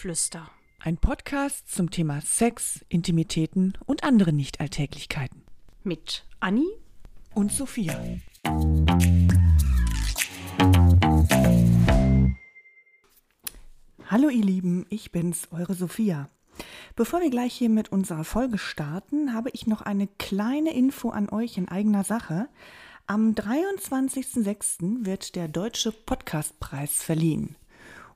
Buschgeflüster. Ein Podcast zum Thema Sex, Intimitäten und andere Nichtalltäglichkeiten. Mit Anni Und Sophia. Hallo ihr Lieben, ich bin's, eure Sophia. Bevor wir gleich hier mit unserer Folge starten, habe ich noch eine kleine Info an euch in eigener Sache. Am 23.06. wird der Deutsche Podcastpreis verliehen.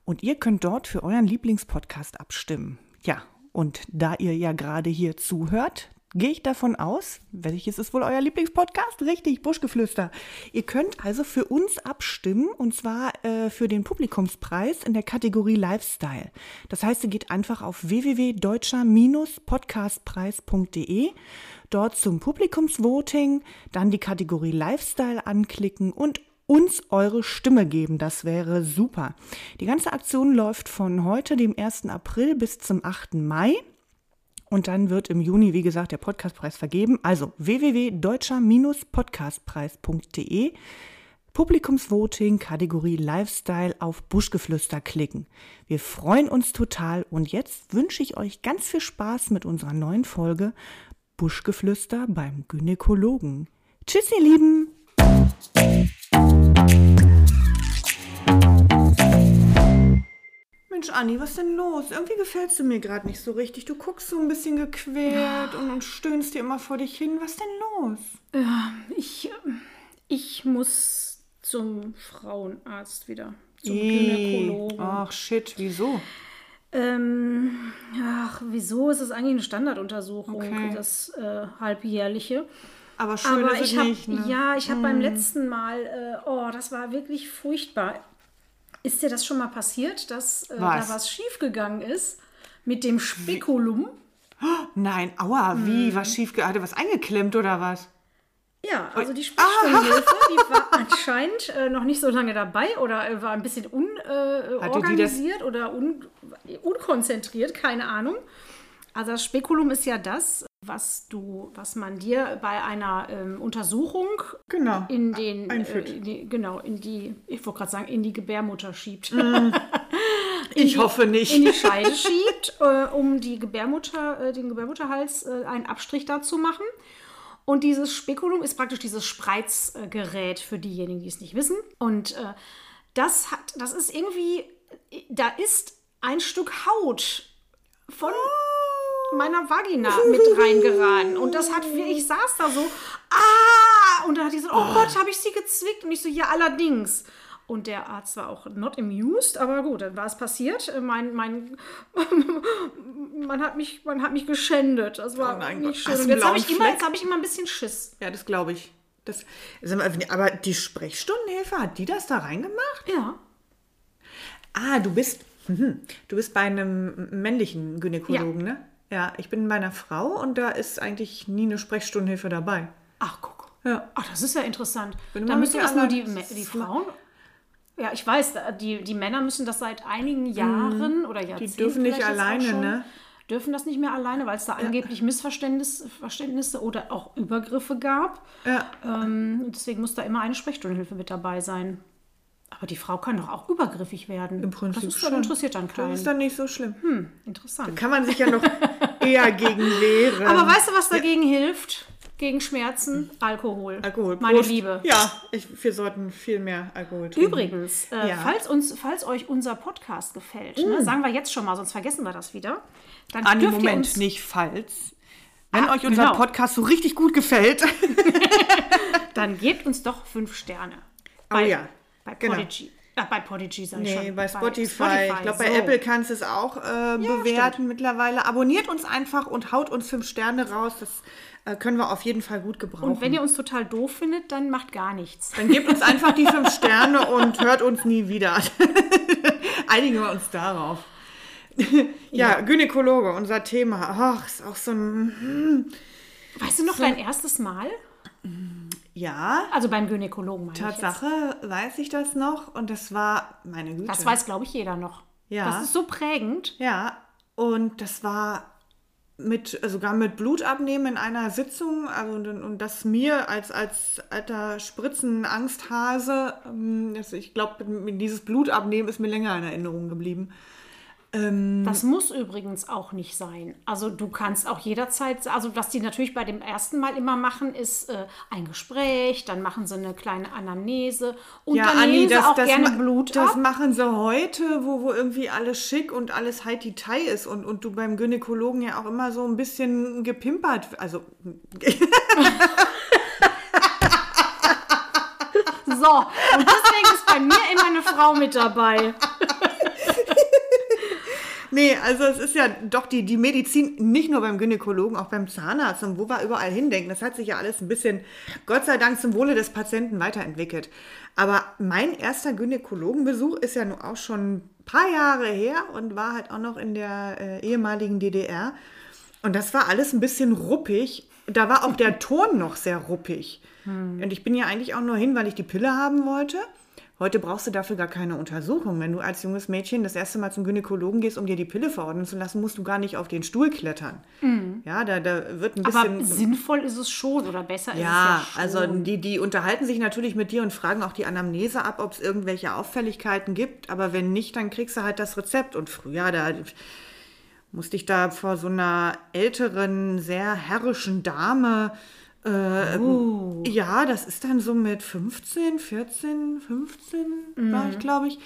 Und ihr könnt dort für euren Lieblingspodcast abstimmen. Ja, und da ihr ja gerade hier zuhört, gehe ich davon aus, welches ist wohl euer Lieblingspodcast? Richtig, Buschgeflüster. Ihr könnt also für uns abstimmen und zwar äh, für den Publikumspreis in der Kategorie Lifestyle. Das heißt, ihr geht einfach auf www.deutscher-podcastpreis.de, dort zum Publikumsvoting, dann die Kategorie Lifestyle anklicken und uns eure Stimme geben. Das wäre super. Die ganze Aktion läuft von heute, dem 1. April, bis zum 8. Mai. Und dann wird im Juni, wie gesagt, der Podcastpreis vergeben. Also www.deutscher-podcastpreis.de Publikumsvoting, Kategorie Lifestyle auf Buschgeflüster klicken. Wir freuen uns total und jetzt wünsche ich euch ganz viel Spaß mit unserer neuen Folge Buschgeflüster beim Gynäkologen. Tschüss, ihr Lieben! Mensch, Anni, was denn los? Irgendwie gefällst du mir gerade nicht so richtig. Du guckst so ein bisschen gequält und, und stöhnst dir immer vor dich hin. Was denn los? Ja, ich, ich muss zum Frauenarzt wieder. Zum Gynäkologen. Ach, shit, wieso? Ähm, ach, wieso ist es eigentlich eine Standarduntersuchung, Okay. das äh, halbjährliche? Aber schön Aber ist es ich habe, nicht, ne? ja, ich habe beim letzten Mal, äh, oh, das war wirklich furchtbar. Ist dir das schon mal passiert, dass äh, Was? da was schiefgegangen ist mit dem Spekulum? Nein, aua, wie? Hm. Was schief? Hat er was eingeklemmt oder was? Ja, also die Sprechstundenhilfe, die war anscheinend äh, noch nicht so lange dabei oder äh, war ein bisschen unorganisiert äh, Hatte oder un, unkonzentriert, keine Ahnung. Also das Spekulum ist ja das, was du, was man dir bei einer ähm, Untersuchung Genau. in den, Einführt. äh, in die, genau, in die, ich wollte gerade sagen, in die Gebärmutter schiebt. ich die- hoffe nicht. in die Scheide schiebt, äh, um die Gebärmutter, äh, den Gebärmutterhals äh, einen Abstrich da zu machen. Und dieses Spekulum ist praktisch dieses Spreizgerät für diejenigen, die es nicht wissen. Und äh, das hat, das ist irgendwie, da ist ein Stück Haut von meiner Vagina mit reingeraten. Und das hat, ich saß da so, ah! Und da hat die so, oh Gott, habe ich sie gezwickt? Und ich so, ja, allerdings. Und der Arzt war auch not amused, aber gut, dann war es passiert. Mein, mein, man hat mich, man hat mich geschändet. Das war Oh nicht schön. Und jetzt habe ich, immer- jetzt hab ich immer ein bisschen Schiss. Ja, das glaube ich. Das, aber die Sprechstundenhilfe, hat die das da reingemacht? Ja. Ah, du bist, mhm. du bist bei einem männlichen Gynäkologen, Ja. ne? Ja, ich bin bei einer Frau und da ist eigentlich nie eine Sprechstundenhilfe dabei. Ach, guck. Ja. Ach, das ist ja interessant. Da müssen das nur die, die Frauen. Ja, ich weiß, die, die Männer müssen das seit einigen Jahren oder Jahrzehnten. Mhm. dürfen nicht alleine, schon, ne? Dürfen das nicht mehr alleine, weil es da angeblich Missverständnisse Verständnisse oder auch Übergriffe gab. Ja. Ähm, und deswegen muss da immer eine Sprechstundenhilfe mit dabei sein. Aber die Frau kann doch auch übergriffig werden. Im Prinzip das ist schon. interessiert dann Das keinen. ist dann nicht so schlimm. Interessant. Kann man sich ja noch eher gegen wehren. Aber weißt du, was dagegen hilft? Gegen Schmerzen? Alkohol. Alkohol. Meine Prost. Liebe. Ja, ich, wir sollten viel mehr Alkohol trinken. Übrigens, äh, Ja. falls, uns, falls euch unser Podcast gefällt, ne, sagen wir jetzt schon mal, sonst vergessen wir das wieder. Dann Anni, dürft ihr Moment, uns, nicht falls. Wenn Ah, euch unser genau. Podcast so richtig gut gefällt. dann gebt uns doch fünf Sterne. Oh ja, Bei genau. Podigy. Ach, bei Podigy sag ich Nee, schon. bei Spotify. Ich glaube, bei so. Apple kannst du es auch äh, bewerten mittlerweile. Abonniert uns einfach und haut uns fünf Sterne raus. Das äh, können wir auf jeden Fall gut gebrauchen. Und wenn ihr uns total doof findet, dann macht gar nichts. Dann gebt uns einfach die fünf Sterne und hört uns nie wieder. Einigen wir uns darauf. ja, Gynäkologe, unser Thema. Ach, ist auch so ein. Weißt du noch dein erstes Mal? Ja, Also beim Gynäkologen, meine ich. Tatsache weiß ich das noch. Und das war, meine Güte. Das weiß, glaube ich, jeder noch. Ja. Das ist so prägend. Ja, und das war mit, sogar mit Blutabnehmen in einer Sitzung. Also, und, und das mir als, als alter Spritzenangsthase, ähm, das, ich glaube, dieses Blutabnehmen ist mir länger in Erinnerung geblieben. Ähm, Das muss übrigens auch nicht sein. Also du kannst auch jederzeit, also was die natürlich bei dem ersten Mal immer machen, ist äh, ein Gespräch, dann machen sie eine kleine Anamnese und ja, dann Anni, nehmen sie das, auch das, gerne Blut das ab. machen sie heute, wo, wo irgendwie alles schick und alles Heiti-Tai ist und, und du beim Gynäkologen ja auch immer so ein bisschen gepimpert, also So, und deswegen ist bei mir immer eine Frau mit dabei. Nee, also es ist ja doch die, die Medizin, nicht nur beim Gynäkologen, auch beim Zahnarzt und wo wir überall hindenken. Das hat sich ja alles ein bisschen, Gott sei Dank, zum Wohle des Patienten weiterentwickelt. Aber mein erster Gynäkologenbesuch ist ja nun auch schon ein paar Jahre her und war halt auch noch in der äh, ehemaligen DDR. Und das war alles ein bisschen ruppig. Da war auch der Ton noch sehr ruppig. Und ich bin ja eigentlich auch nur hin, weil ich die Pille haben wollte. Heute brauchst du dafür gar keine Untersuchung. Wenn du als junges Mädchen das erste Mal zum Gynäkologen gehst, um dir die Pille verordnen zu lassen, musst du gar nicht auf den Stuhl klettern. Ja, da, da wird ein Aber bisschen. sinnvoll ist es schon oder besser ist Ja, es ja also schon. die, die unterhalten sich natürlich mit dir und fragen auch die Anamnese ab, ob es irgendwelche Auffälligkeiten gibt. Aber wenn nicht, dann kriegst du halt das Rezept. Und früher, da musste ich da vor so einer älteren, sehr herrischen Dame. Äh, Oh. Ja, das ist dann so mit 15, 14, 15, war Mhm. ich, glaube ich.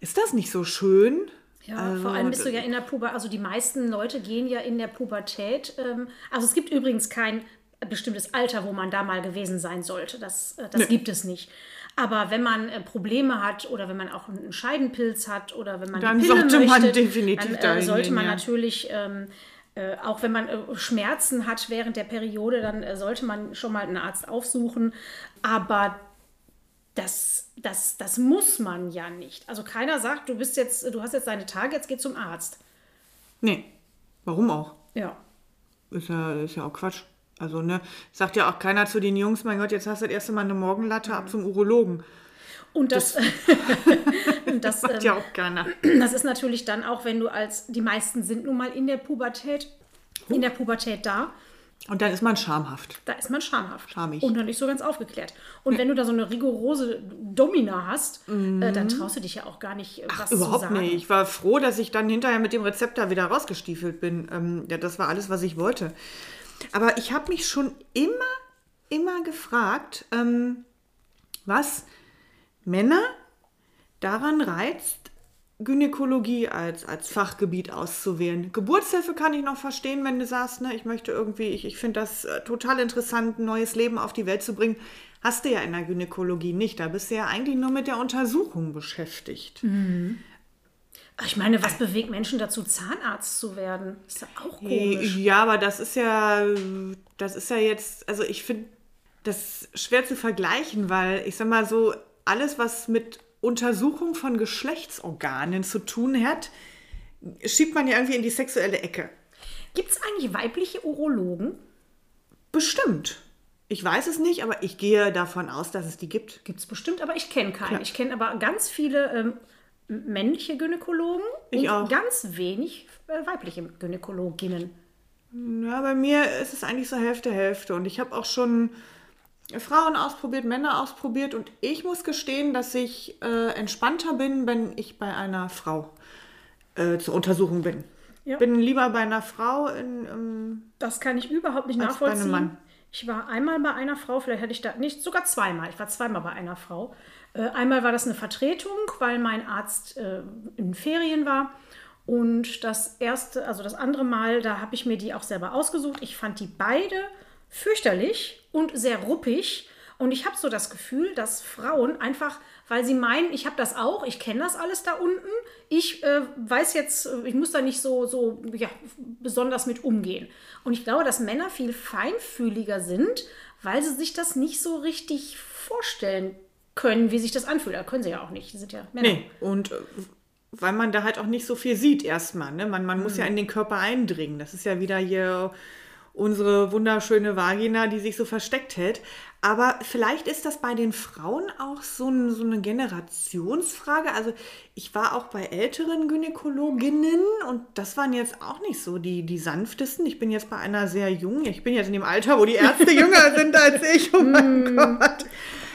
Ist das nicht so schön? Ja, Also, vor allem bist du ja in der Pubertät, also die meisten Leute gehen ja in der Pubertät. Ähm, also es gibt übrigens kein bestimmtes Alter, wo man da mal gewesen sein sollte. Das, äh, das gibt es nicht. Aber wenn man äh, Probleme hat oder wenn man auch einen Scheidenpilz hat oder wenn man Dann sollte man möchte, definitiv dann äh, sollte gehen, man ja. natürlich ähm, äh, auch wenn man äh, Schmerzen hat während der Periode, dann äh, sollte man schon mal einen Arzt aufsuchen. Aber das, das, das muss man ja nicht. Also keiner sagt, du bist jetzt, du hast jetzt deine Tage, jetzt geh zum Arzt. Nee, warum auch? Ja. Ist ja, ist ja auch Quatsch. Also, ne, sagt ja auch keiner zu den Jungs, mein Gott, jetzt hast du das erste Mal eine Morgenlatte ab zum Urologen. Und das, das, Macht ähm, ja auch keiner. das ist natürlich dann auch, wenn du als, die meisten sind nun mal in der Pubertät, in der Pubertät da, Und dann ist man schamhaft. da ist man schamhaft. Schamig. Und dann nicht so ganz aufgeklärt. Und wenn du da so eine rigorose Domina hast, äh, dann traust du dich ja auch gar nicht, äh, was zu Mhm. Überhaupt sagen. nicht. Ich war froh, dass ich dann hinterher mit dem Rezept da wieder rausgestiefelt bin. Ähm, ja, das war alles, was ich wollte. Aber ich habe mich schon immer, immer gefragt, ähm, was Männer daran reizt, Gynäkologie als, als Fachgebiet auszuwählen. Geburtshilfe kann ich noch verstehen, wenn du sagst, ne, ich möchte irgendwie, ich, ich finde das äh, total interessant, ein neues Leben auf die Welt zu bringen. Hast du ja in der Gynäkologie nicht. Da bist du ja eigentlich nur mit der Untersuchung beschäftigt. Ich meine, was bewegt Menschen dazu, Zahnarzt zu werden? Ist ja auch komisch. Ja, aber das ist ja, das ist ja jetzt, also ich finde das schwer zu vergleichen, weil ich sag mal so, alles, was mit Untersuchung von Geschlechtsorganen zu tun hat, schiebt man ja irgendwie in die sexuelle Ecke. Gibt es eigentlich weibliche Urologen? Bestimmt. Ich weiß es nicht, aber ich gehe davon aus, dass es die gibt. Gibt es bestimmt, aber ich kenne keinen. Klar. Ich kenne aber ganz viele ähm, männliche Gynäkologen Ich und auch. ganz wenig äh, weibliche Gynäkologinnen. Ja, bei mir ist es eigentlich so Hälfte, Hälfte. Und ich habe auch schon Frauen ausprobiert, Männer ausprobiert. Und ich muss gestehen, dass ich äh, entspannter bin, wenn ich bei einer Frau äh, zur Untersuchung bin. Ja. Bin lieber bei einer Frau in, ähm, Das kann ich überhaupt nicht Als bei einem nachvollziehen. Mann. Ich war einmal bei einer Frau, vielleicht hätte ich da nicht, sogar zweimal. Ich war zweimal bei einer Frau. Äh, einmal war das eine Vertretung, weil mein Arzt äh, in Ferien war. Und das erste, also das andere Mal, da habe ich mir die auch selber ausgesucht. Ich fand die beide fürchterlich und sehr ruppig. Und ich habe so das Gefühl, dass Frauen einfach, weil sie meinen, ich habe das auch, ich kenne das alles da unten, ich äh, weiß jetzt, äh, ich muss da nicht so, so ja, besonders mit umgehen. Und ich glaube, dass Männer viel feinfühliger sind, weil sie sich das nicht so richtig vorstellen können, wie sich das anfühlt. Da können sie ja auch nicht, die sind ja Männer. Nee, und äh, weil man da halt auch nicht so viel sieht erstmal. Ne? Man, man muss ja in den Körper eindringen. Das ist ja wieder hier unsere wunderschöne Vagina, die sich so versteckt hält. Aber vielleicht ist das bei den Frauen auch so, ein, so eine Generationsfrage. Also ich war auch bei älteren Gynäkologinnen und das waren jetzt auch nicht so die, die sanftesten. Ich bin jetzt bei einer sehr jungen. Ich bin jetzt in dem Alter, wo die Ärzte jünger sind als ich. Oh mein Gott.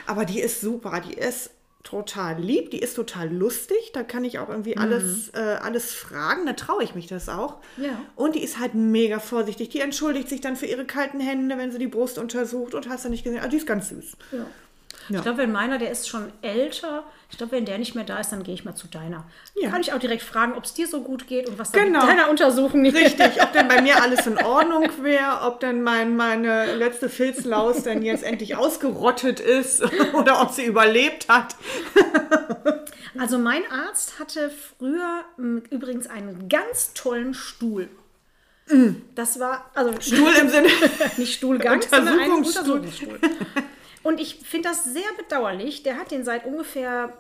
Aber die ist super. Die ist total lieb, die ist total lustig, da kann ich auch irgendwie alles, äh, alles fragen, da traue ich mich das auch. Ja. Und die ist halt mega vorsichtig, die entschuldigt sich dann für ihre kalten Hände, wenn sie die Brust untersucht und hast du nicht gesehen, also die ist ganz süß. Ja. Ich glaube, wenn meiner, der ist schon älter, ich glaube, wenn der nicht mehr da ist, dann gehe ich mal zu deiner. Ja. Kann ich auch direkt fragen, ob es dir so gut geht und was Genau. deiner Untersuchung nicht Richtig, ob denn bei mir alles in Ordnung wäre, ob denn mein, meine letzte Filzlaus denn jetzt endlich ausgerottet ist oder ob sie überlebt hat. Also mein Arzt hatte früher übrigens einen ganz tollen Stuhl. Das war, also. Stuhl im Sinne. nicht Stuhlgang, sondern ein Untersuchungsstuhl. Und ich finde das sehr bedauerlich. Der hat den seit ungefähr,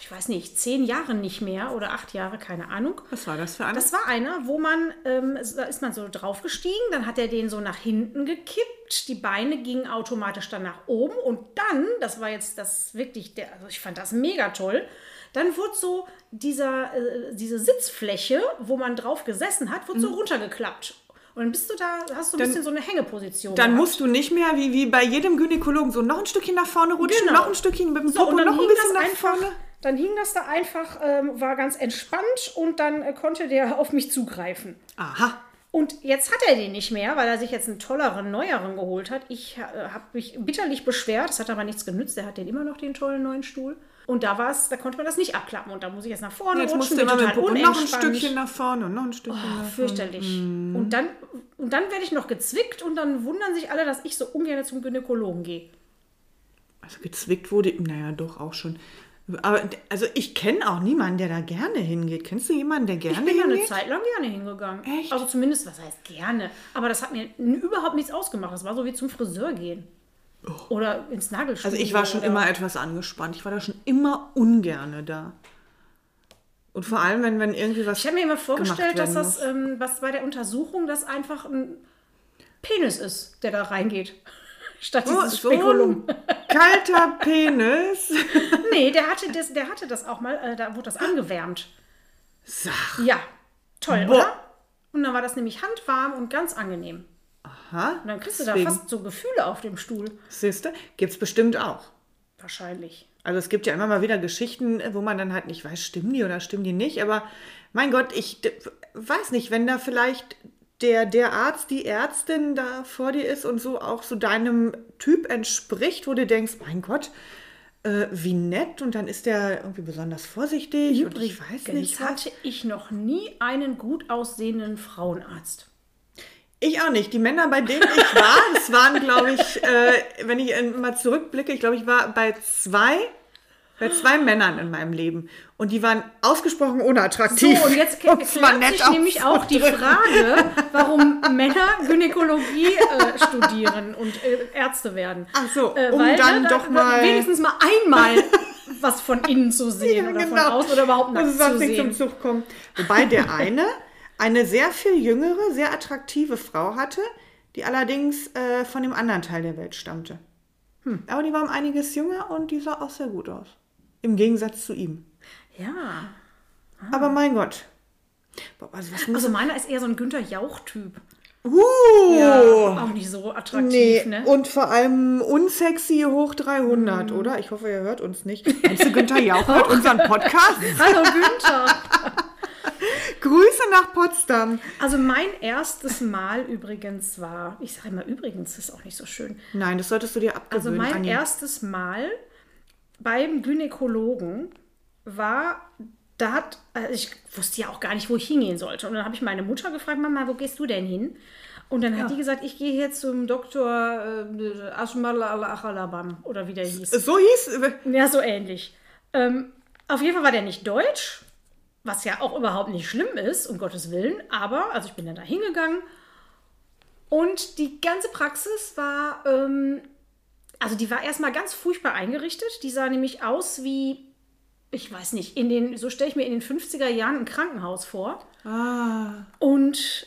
ich weiß nicht, zehn Jahren nicht mehr oder acht Jahre, keine Ahnung. Was war das für eine? Das war einer, wo man, ähm, da ist man so draufgestiegen, dann hat er den so nach hinten gekippt, die Beine gingen automatisch dann nach oben und dann, das war jetzt das wirklich, der, also ich fand das mega toll, dann wurde so dieser, äh, diese Sitzfläche, wo man drauf gesessen hat, wurde so runtergeklappt. Und dann bist du da, hast du ein Dann- bisschen so eine Hängeposition. Dann gehabt. musst du nicht mehr wie, wie bei jedem Gynäkologen so noch ein Stückchen nach vorne rutschen, Genau. noch ein Stückchen mit dem So, Popo noch ein hing bisschen das nach einfach, vorne. dann hing das da einfach, ähm, war ganz entspannt und dann äh, konnte der auf mich zugreifen. Aha. Und jetzt hat er den nicht mehr, weil er sich jetzt einen tolleren, neueren geholt hat. Ich äh, habe mich bitterlich beschwert, das hat aber nichts genützt. Er hat den immer noch den tollen neuen Stuhl. Und da war es, da konnte man das nicht abklappen. Und da muss ich jetzt nach vorne Jetzt musst rutschen, du bin immer total noch ein. Stückchen nach vorne und noch ein Stückchen nach vorne. Fürchterlich. Und dann, und dann werde ich noch gezwickt und dann wundern sich alle, dass ich so ungern zum Gynäkologen gehe. Also gezwickt wurde, naja, doch auch schon. Aber also ich kenne auch niemanden, der da gerne hingeht. Kennst du jemanden, der Ich gerne bin da eine hingeht? Zeit lang gerne hingegangen. Echt? Also zumindest, was heißt gerne? Aber das hat mir überhaupt nichts ausgemacht. Das war so wie zum Friseur gehen. Oder ins Nagelstudio. Also ich war schon oder- immer etwas angespannt. Ich war da schon immer ungerne da. Und vor allem, wenn, wenn irgendwie was. Ich habe mir immer vorgestellt, dass das, ähm, was bei der Untersuchung, das einfach ein Penis ist, der da reingeht. Statt Oh, dieses so ein Spekulum. kalter Penis. Nee, der hatte das, der hatte das auch mal, äh, da wurde das angewärmt. Sag. Ja, toll, Boah. oder? Und dann war das nämlich handwarm und ganz angenehm. Aha. Und dann kriegst du da Deswegen. fast so Gefühle auf dem Stuhl. Siehste, gibt es bestimmt auch. Wahrscheinlich. Also es gibt ja immer mal wieder Geschichten, wo man dann halt nicht weiß, stimmen die oder stimmen die nicht. Aber mein Gott, ich weiß nicht, wenn da vielleicht der, der Arzt, die Ärztin da vor dir ist und so auch so deinem Typ entspricht, wo du denkst, mein Gott, äh, wie nett und dann ist der irgendwie besonders vorsichtig und ich weiß nicht was. hatte ich noch nie einen gut aussehenden Frauenarzt. Ich auch nicht. Die Männer, bei denen ich war, das waren, glaube ich, äh, wenn ich mal zurückblicke, ich glaube, ich war bei zwei, bei zwei Männern in meinem Leben. Und die waren ausgesprochen unattraktiv. So, und jetzt es klärt sich nämlich auch die Frage, warum Männer Gynäkologie äh, studieren und äh, Ärzte werden. Ach so, äh, um weil, dann ne, doch da- mal- Wenigstens mal einmal was von innen zu sehen oder von außen oder überhaupt Muss nackt es zu nicht zum sehen. Zug kommen. Wobei der eine eine sehr viel jüngere, sehr attraktive Frau hatte, die allerdings äh, von dem anderen Teil der Welt stammte. Hm. Aber die war um einiges jünger und die sah auch sehr gut aus. Im Gegensatz zu ihm. Ja. Aber mein Gott. Also, Also meiner ist eher so ein Günther Jauch-Typ. Uh, Ja, auch nicht so attraktiv, nee. ne? Und vor allem unsexy hoch 300, oder? Ich hoffe, ihr hört uns nicht. Meinst du, Günther Jauch hört unseren Podcast? Hallo Günther. Grüße nach Potsdam. Also mein erstes Mal übrigens war, ich sage immer übrigens, ist auch nicht so schön. Nein, das solltest du dir Also abgewöhnen. mein Anni. erstes Mal beim Gynäkologen war, da hat, also ich wusste ja auch gar nicht, wo ich hingehen sollte. Und dann habe ich meine Mutter gefragt, Mama, wo gehst du denn hin? Und dann hat die gesagt, ich gehe hier zum Doktor äh, al-Achalabam oder wie der hieß. So hieß. Ja, so ähnlich. Ähm, auf jeden Fall war der nicht deutsch, was ja auch überhaupt nicht schlimm ist, um Gottes Willen. Aber, also ich bin dann da hingegangen und die ganze Praxis war, ähm, also die war erstmal ganz furchtbar eingerichtet. Die sah nämlich aus wie, ich weiß nicht, in den, so stelle ich mir in den 50er Jahren ein Krankenhaus vor. Ah. Und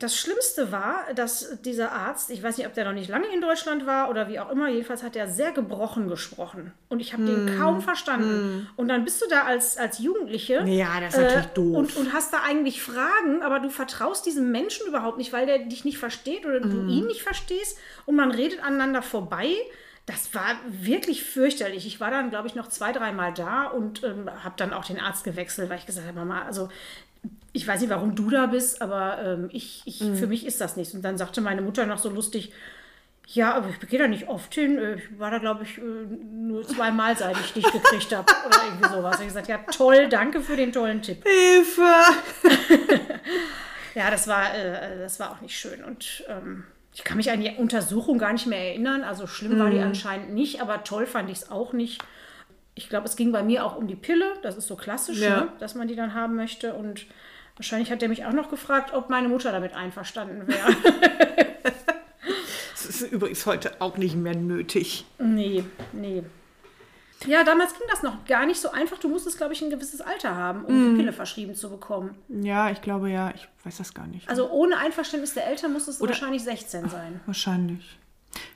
das Schlimmste war, dass dieser Arzt, ich weiß nicht, ob der noch nicht lange in Deutschland war oder wie auch immer, jedenfalls hat er sehr gebrochen gesprochen. Und ich habe Hm. den kaum verstanden. Und dann bist du da als, als Jugendliche. äh, Ja, das ist natürlich doof. Und, und hast da eigentlich Fragen, aber du vertraust diesem Menschen überhaupt nicht, weil der dich nicht versteht oder Hm. du ihn nicht verstehst. Und man redet aneinander vorbei. das war wirklich fürchterlich. Ich war dann, glaube ich, noch zwei, dreimal da und ähm, habe dann auch den Arzt gewechselt, weil ich gesagt habe, Mama, also ich weiß nicht, warum du da bist, aber ähm, ich, ich, mhm. für mich ist das nichts. Und dann sagte meine Mutter noch so lustig, ja, aber ich gehe da nicht oft hin. Äh, ich war da, glaube ich, äh, nur zweimal, seit ich dich gekriegt habe. Oder irgendwie sowas. Ich gesagt, ja, toll, danke für den tollen Tipp. Hilfe! ja, das war, äh, das war auch nicht schön. Und ähm, ich kann mich an die Untersuchung gar nicht mehr erinnern. Also schlimm war die mhm. anscheinend nicht, aber toll fand ich es auch nicht. Ich glaube, es ging bei mir auch um die Pille. Das ist so klassisch, ja. ne? dass man die dann haben möchte. Und wahrscheinlich hat er mich auch noch gefragt, ob meine Mutter damit einverstanden wäre. das ist übrigens heute auch nicht mehr nötig. Nee, nee. Ja, damals ging das noch gar nicht so einfach. Du musstest, glaube ich, ein gewisses Alter haben, um mm. die mhm. Pille verschrieben zu bekommen. Ja, ich glaube ja. Ich weiß das gar nicht. Also ohne Einverständnis der Eltern muss es Oder, wahrscheinlich 16 sein. Ach, wahrscheinlich.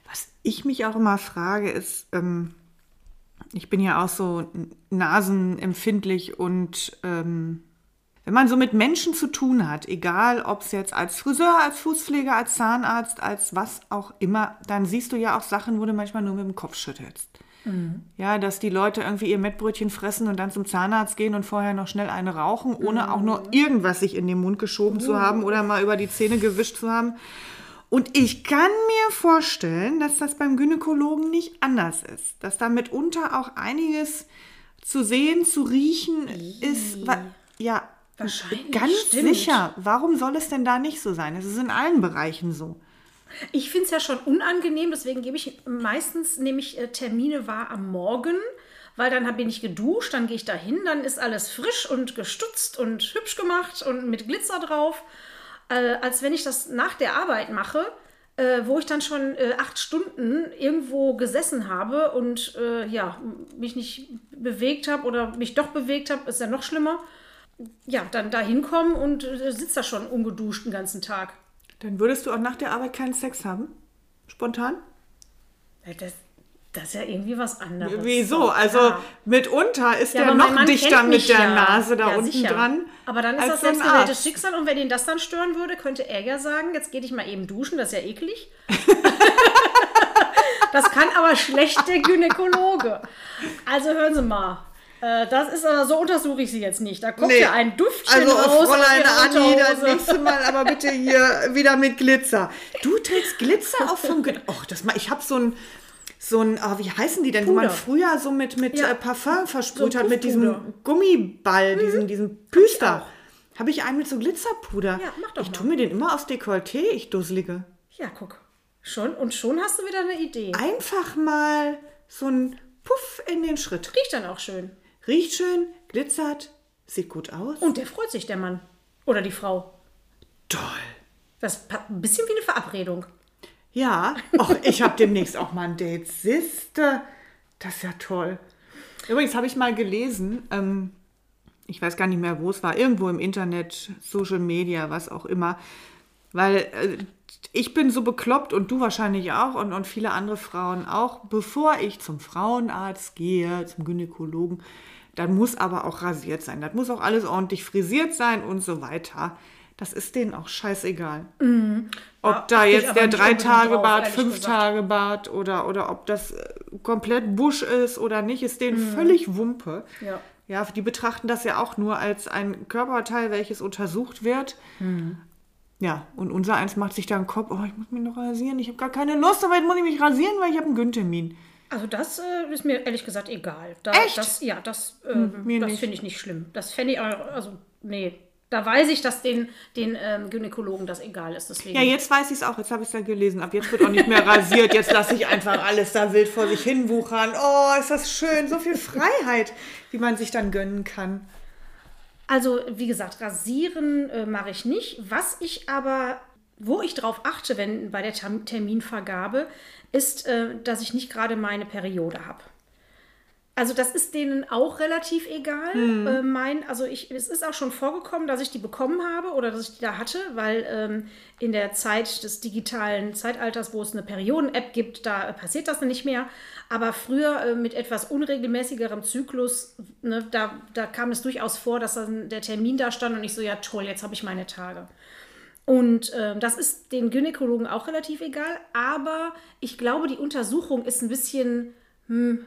Was ich mich auch immer frage, ist, ähm, ich bin ja auch so nasenempfindlich und ähm, wenn man so mit Menschen zu tun hat, egal ob es jetzt als Friseur, als Fußpfleger, als Zahnarzt, als was auch immer, dann siehst du ja auch Sachen, wo du manchmal nur mit dem Kopf schüttelst. Mhm. Ja, dass die Leute irgendwie ihr Mettbrötchen fressen und dann zum Zahnarzt gehen und vorher noch schnell eine rauchen, ohne mhm. auch nur irgendwas sich in den Mund geschoben mhm. zu haben oder mal über die Zähne gewischt zu haben. Und ich kann mir vorstellen, dass das beim Gynäkologen nicht anders ist. Dass da mitunter auch einiges zu sehen, zu riechen ist. Ja, Wahrscheinlich. Ganz stimmt. sicher. Warum soll es denn da nicht so sein? Es ist in allen Bereichen so. Ich finde es ja schon unangenehm, deswegen gebe ich meistens nämlich äh, Termine wahr am Morgen, weil dann bin ich geduscht, dann gehe ich da hin, dann ist alles frisch und gestutzt und hübsch gemacht und mit Glitzer drauf, äh, als wenn ich das nach der Arbeit mache. Äh, wo ich dann schon äh, acht Stunden irgendwo gesessen habe und äh, ja, mich nicht bewegt habe oder mich doch bewegt habe, ist ja noch schlimmer. Ja, dann da hinkommen und äh, sitzt da schon ungeduscht den ganzen Tag. Dann würdest du auch nach der Arbeit keinen Sex haben? Spontan? Das, das ist ja irgendwie was anderes. Wieso? Also ja. mitunter ist ja, der noch dichter mit der ja. Nase da unten sicher. dran. Aber dann ist das selbstgewähltes Schicksal und wenn ihn das dann stören würde, könnte er ja sagen, jetzt geh dich mal eben duschen, das ist ja eklig. das kann aber schlecht der Gynäkologe. Also hören Sie mal. Äh, das ist aber so untersuche ich sie jetzt nicht. Da kommt nee. ja ein Duftchen also, raus. Also Fräulein Anni, das nächste Mal aber bitte hier wieder mit Glitzer. Du trägst Glitzer auf vom Glitzer. Och, das mal, ich habe so ein so ein, oh, wie heißen die denn, Puder. wo man früher so mit, mit ja. äh, Parfum versprüht so hat, mit diesem Gummiball, mhm. diesem, diesem Püster. Habe ich einen mit so Glitzerpuder. Ja, mach doch Ich tue mir den immer aus Dekolleté, ich dusselige. Ja, guck. Schon, und schon hast du wieder eine Idee. Einfach mal so ein Puff in den Schritt. Riecht dann auch schön. Riecht schön, glitzert, sieht gut aus. Und der freut sich, der Mann. Oder die Frau. Toll. Das ist ein bisschen wie eine Verabredung. Ja, Och, ich habe demnächst auch mal ein Date. Siehste, das ist ja toll. Übrigens habe ich mal gelesen, ähm, ich weiß gar nicht mehr, wo es war, irgendwo im Internet, Social Media, was auch immer, weil äh, ich bin so bekloppt und du wahrscheinlich auch und, und viele andere Frauen auch, bevor ich zum Frauenarzt gehe, zum Gynäkologen, dann muss aber auch rasiert sein. Das muss auch alles ordentlich frisiert sein und so weiter. Das ist denen auch scheißegal. Mhm. Ob ja, da jetzt der drei Tage Bart, fünf Tage Bart oder, oder ob das äh, komplett Busch ist oder nicht, ist denen mhm. völlig Wumpe. Ja. ja, die betrachten das ja auch nur als ein Körperteil, welches untersucht wird. Mhm. Ja, und unser eins macht sich da einen Kopf, oh, ich muss mich noch rasieren, ich habe gar keine Lust, aber jetzt muss ich mich rasieren, weil ich habe einen Günntermin. Also das äh, ist mir ehrlich gesagt egal. Da, Echt? Das, ja, das, äh, hm, das finde ich nicht schlimm. Das fände ich, also nee, da weiß ich, dass den, den ähm, Gynäkologen das egal ist. Deswegen. Ja, jetzt weiß ich es auch. Jetzt habe ich es ja gelesen. Ab jetzt wird auch nicht mehr rasiert. Jetzt lasse ich einfach alles da wild vor sich hin wuchern. Oh, ist das schön. So viel Freiheit, wie man sich dann gönnen kann. Also, wie gesagt, rasieren äh, mache ich nicht. Was ich aber, wo ich drauf achte, wenn bei der Terminvergabe, ist, äh, dass ich nicht gerade meine Periode habe. Also das ist denen auch relativ egal. Mhm. Äh, mein, also ich, es ist auch schon vorgekommen, dass ich die bekommen habe oder dass ich die da hatte, weil ähm, in der Zeit des digitalen Zeitalters, wo es eine Perioden-App gibt, da passiert das nicht mehr. Aber früher äh, mit etwas unregelmäßigerem Zyklus, ne, da, da kam es durchaus vor, dass dann der Termin da stand und ich so, ja toll, jetzt habe ich meine Tage. Und äh, das ist den Gynäkologen auch relativ egal. Aber ich glaube, die Untersuchung ist ein bisschen hm,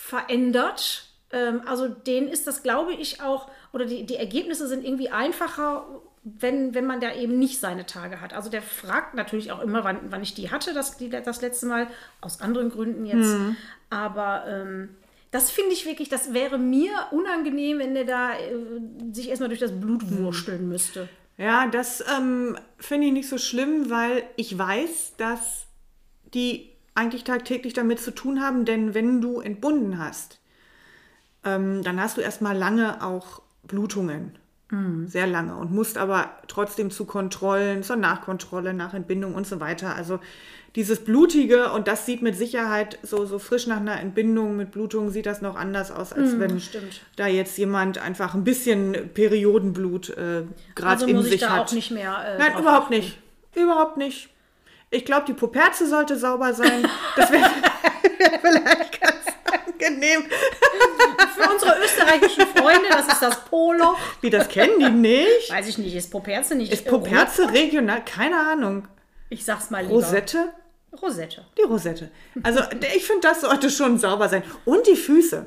verändert. Ähm, also denen ist das, glaube ich, auch, oder die, die Ergebnisse sind irgendwie einfacher, wenn, wenn man da eben nicht seine Tage hat. Also der fragt natürlich auch immer, wann, wann ich die hatte, das, die, das letzte Mal, aus anderen Gründen jetzt. Mhm. Aber ähm, das finde ich wirklich, das wäre mir unangenehm, wenn der da äh, sich erstmal durch das Blut wursteln müsste. Ja, das ähm, finde ich nicht so schlimm, weil ich weiß, dass die eigentlich tagtäglich damit zu tun haben, denn wenn du entbunden hast, ähm, dann hast du erstmal lange auch Blutungen. Sehr lange und musst aber trotzdem zu Kontrollen, zur Nachkontrolle, nach Entbindung und so weiter. Also dieses Blutige und das sieht mit Sicherheit so, so frisch nach einer Entbindung mit Blutung sieht das noch anders aus, als wenn stimmt. da jetzt jemand einfach ein bisschen Periodenblut äh, gerade Also in muss ich sich da hat. auch nicht mehr. Äh, Nein, überhaupt achten. nicht. Überhaupt nicht. Ich glaube, die Puperze sollte sauber sein. Das wäre wär vielleicht ganz angenehm. Für unsere österreichischen Freunde, das ist das Polo. Wie, das kennen die nicht? Weiß ich nicht, ist Poperze nicht. Ist Puperze regional? Keine Ahnung. Ich sag's mal lieber. Rosette? Rosette. Die Rosette. Also ich finde, das sollte schon sauber sein. Und die Füße.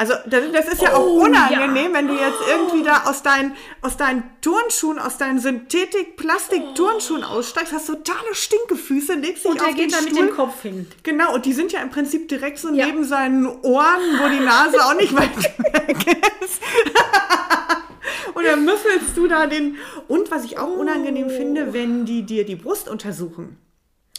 Also das, das ist ja auch Oh, unangenehm, wenn du jetzt irgendwie da aus deinen, aus deinen Turnschuhen, aus deinen Synthetik-Plastik-Turnschuhen aussteigst, hast totale Stinkefüße, legst dich Und auf er geht den da mit dem Kopf hin. Genau, und die sind ja im Prinzip direkt so Ja. neben seinen Ohren, wo die Nase auch nicht weit weg ist. und dann müffelst du da den. Und was ich auch unangenehm finde, wenn die dir die Brust untersuchen.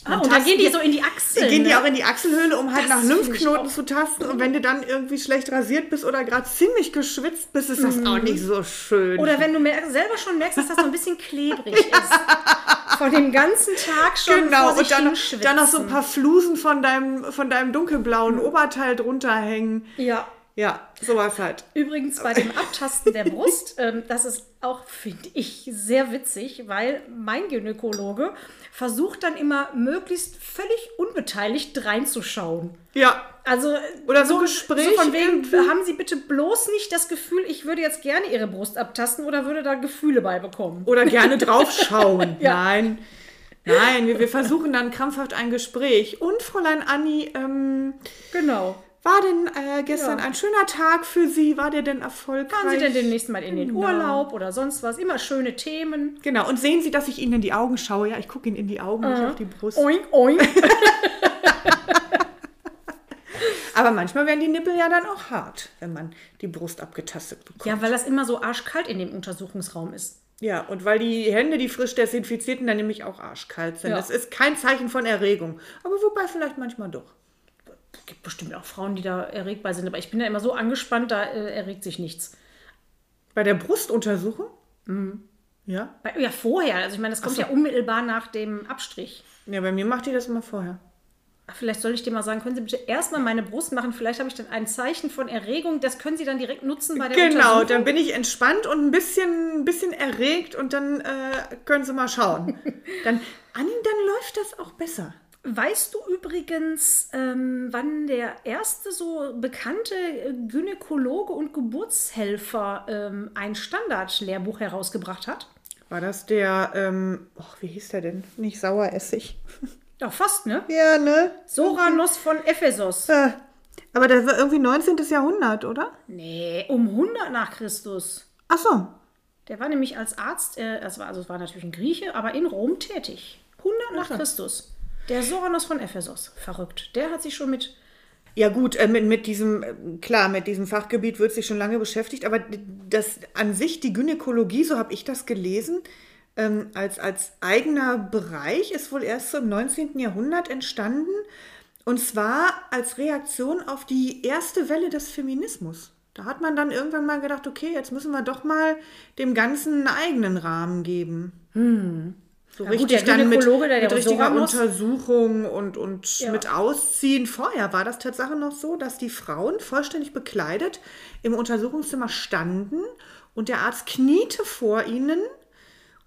Ah, und dann gehen die so in die Achseln. Gehen die ne? auch in die Achselhöhle, um halt Das nach Lymphknoten zu tasten. Und wenn du dann irgendwie schlecht rasiert bist oder gerade ziemlich geschwitzt bist, ist das auch nicht so schön. Oder wenn du selber schon merkst, dass das so ein bisschen klebrig ist. Von dem ganzen Tag schon Genau, vor sich und dann, dann noch so ein paar Flusen von deinem, von deinem dunkelblauen Oberteil drunter hängen. Ja. Ja, sowas halt. Übrigens bei dem Abtasten der Brust, ähm, das ist auch, finde ich, sehr witzig, weil mein Gynäkologe versucht dann immer möglichst völlig unbeteiligt reinzuschauen. Ja, Also Oder so Gespräch So von wegen, irgendwie. haben Sie bitte bloß nicht das Gefühl, ich würde jetzt gerne Ihre Brust abtasten oder würde da Gefühle bei bekommen. oder gerne draufschauen. Ja. Nein. Nein, wir, wir versuchen dann krampfhaft ein Gespräch. Und Fräulein Anni, ähm, Genau. War denn äh, gestern Ja. ein schöner Tag für Sie? War der denn erfolgreich? Fahren Sie denn demnächst mal in den Genau. Urlaub oder sonst was? Immer schöne Themen. Genau, und sehen Sie, dass ich Ihnen in die Augen schaue? Ja, ich gucke Ihnen in die Augen, nicht auf die Brust. Oink, oink. Aber manchmal werden die Nippel ja dann auch hart, wenn man die Brust abgetastet bekommt. ja, weil das immer so arschkalt in dem Untersuchungsraum ist. Ja, und weil die Hände, die frisch desinfizierten, dann nämlich auch arschkalt sind. Ja. Das ist kein Zeichen von Erregung. Aber wobei vielleicht manchmal doch. Gibt bestimmt auch Frauen, die da erregbar sind, aber ich bin da immer so angespannt, da äh, erregt sich nichts. Bei der Brustuntersuchung? Mhm. Ja. Bei, ja, vorher. Also ich meine, das kommt ja unmittelbar nach dem Abstrich. Ja, bei mir macht die das immer vorher. Ach, Vielleicht soll ich dir mal sagen, können Sie bitte erstmal meine Brust machen? Vielleicht habe ich dann ein Zeichen von Erregung. Das können Sie dann direkt nutzen bei der Genau, Untersuchung. dann bin ich entspannt und ein bisschen, ein bisschen erregt und dann äh, können Sie mal schauen. Dann, Anni, dann läuft das auch besser. Weißt du übrigens, ähm, wann der erste so bekannte äh, Gynäkologe und Geburtshelfer ähm, ein Standardlehrbuch herausgebracht hat? War das der, ähm, och, wie hieß der denn? Nicht Saueressig. Ja, fast, ne? Ja, ne? Soranos von Ephesos. Äh, aber das war irgendwie 19. Jahrhundert, oder? Nee, um 100 nach Christus. Ach so. Der war nämlich als Arzt, äh, war, also es war natürlich ein Grieche, aber in Rom tätig. 100 nach Christus. Der Soranos von Ephesos. Verrückt. Der hat sich schon mit. Ja gut, äh, mit, mit diesem, äh, klar, mit diesem Fachgebiet wird sich schon lange beschäftigt, aber das an sich, die Gynäkologie, so habe ich das gelesen, ähm, als, als eigener Bereich ist wohl erst so im 19. Jahrhundert entstanden. Und zwar als Reaktion auf die erste Welle des Feminismus. Da hat man dann irgendwann mal gedacht, okay, jetzt müssen wir doch mal dem Ganzen einen eigenen Rahmen geben. So Ja, gut, richtig der dann mit, mit richtiger Untersuchung und, und Ja. mit Ausziehen. Vorher war das Tatsache noch so, dass die Frauen vollständig bekleidet im Untersuchungszimmer standen und der Arzt kniete vor ihnen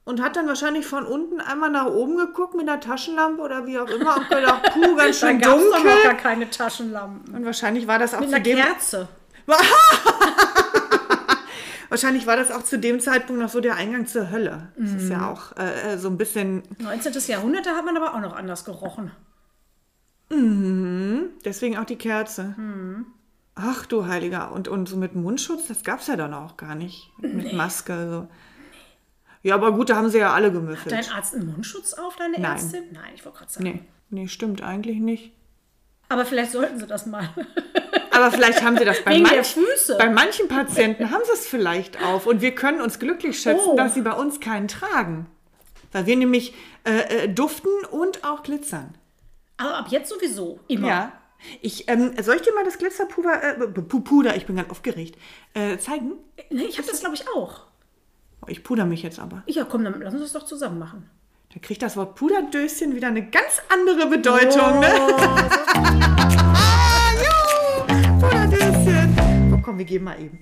und hat dann wahrscheinlich von unten einmal nach oben geguckt mit einer Taschenlampe oder wie auch immer und gedacht, puh, ganz Da schön gab es doch noch gar dunkel. keine Taschenlampen. Und wahrscheinlich war das auch Mit zu einer dem, Kerze. Wahrscheinlich war das auch zu dem Zeitpunkt noch so der Eingang zur Hölle. Das ist ja auch äh, so ein bisschen. 19. Jahrhundert, da hat man aber auch noch anders gerochen. Deswegen auch die Kerze. Ach du Heiliger. Und, und so mit Mundschutz, das gab es ja dann auch gar nicht. Mit, mit Maske. So. Ja, aber gut, da haben sie ja alle gemüffelt. Dein Arzt einen Mundschutz auf, deine Nein. Ärztin? Nein, ich wollte gerade sagen. Nee, nee, stimmt eigentlich nicht. Aber vielleicht sollten sie das mal. Aber vielleicht haben sie das bei, Wegen der manch, Füße. bei manchen Patienten haben sie es vielleicht auf und wir können uns glücklich schätzen, Oh. dass sie bei uns keinen tragen. Weil wir nämlich äh, äh, duften und auch glitzern. Aber ab jetzt sowieso. Immer. Ja. Ich, ähm, soll ich dir mal das Glitzerpuder, äh, Pu- Puder, ich bin ganz aufgeregt, äh, zeigen? Nee, ich habe das, glaube ich, auch. Oh, ich puder mich jetzt aber. Ja, komm, dann lass uns das doch zusammen machen. Da kriegt das Wort Puderdöschen wieder eine ganz andere Bedeutung. Ne? Oh. ah, komm, wir gehen mal eben.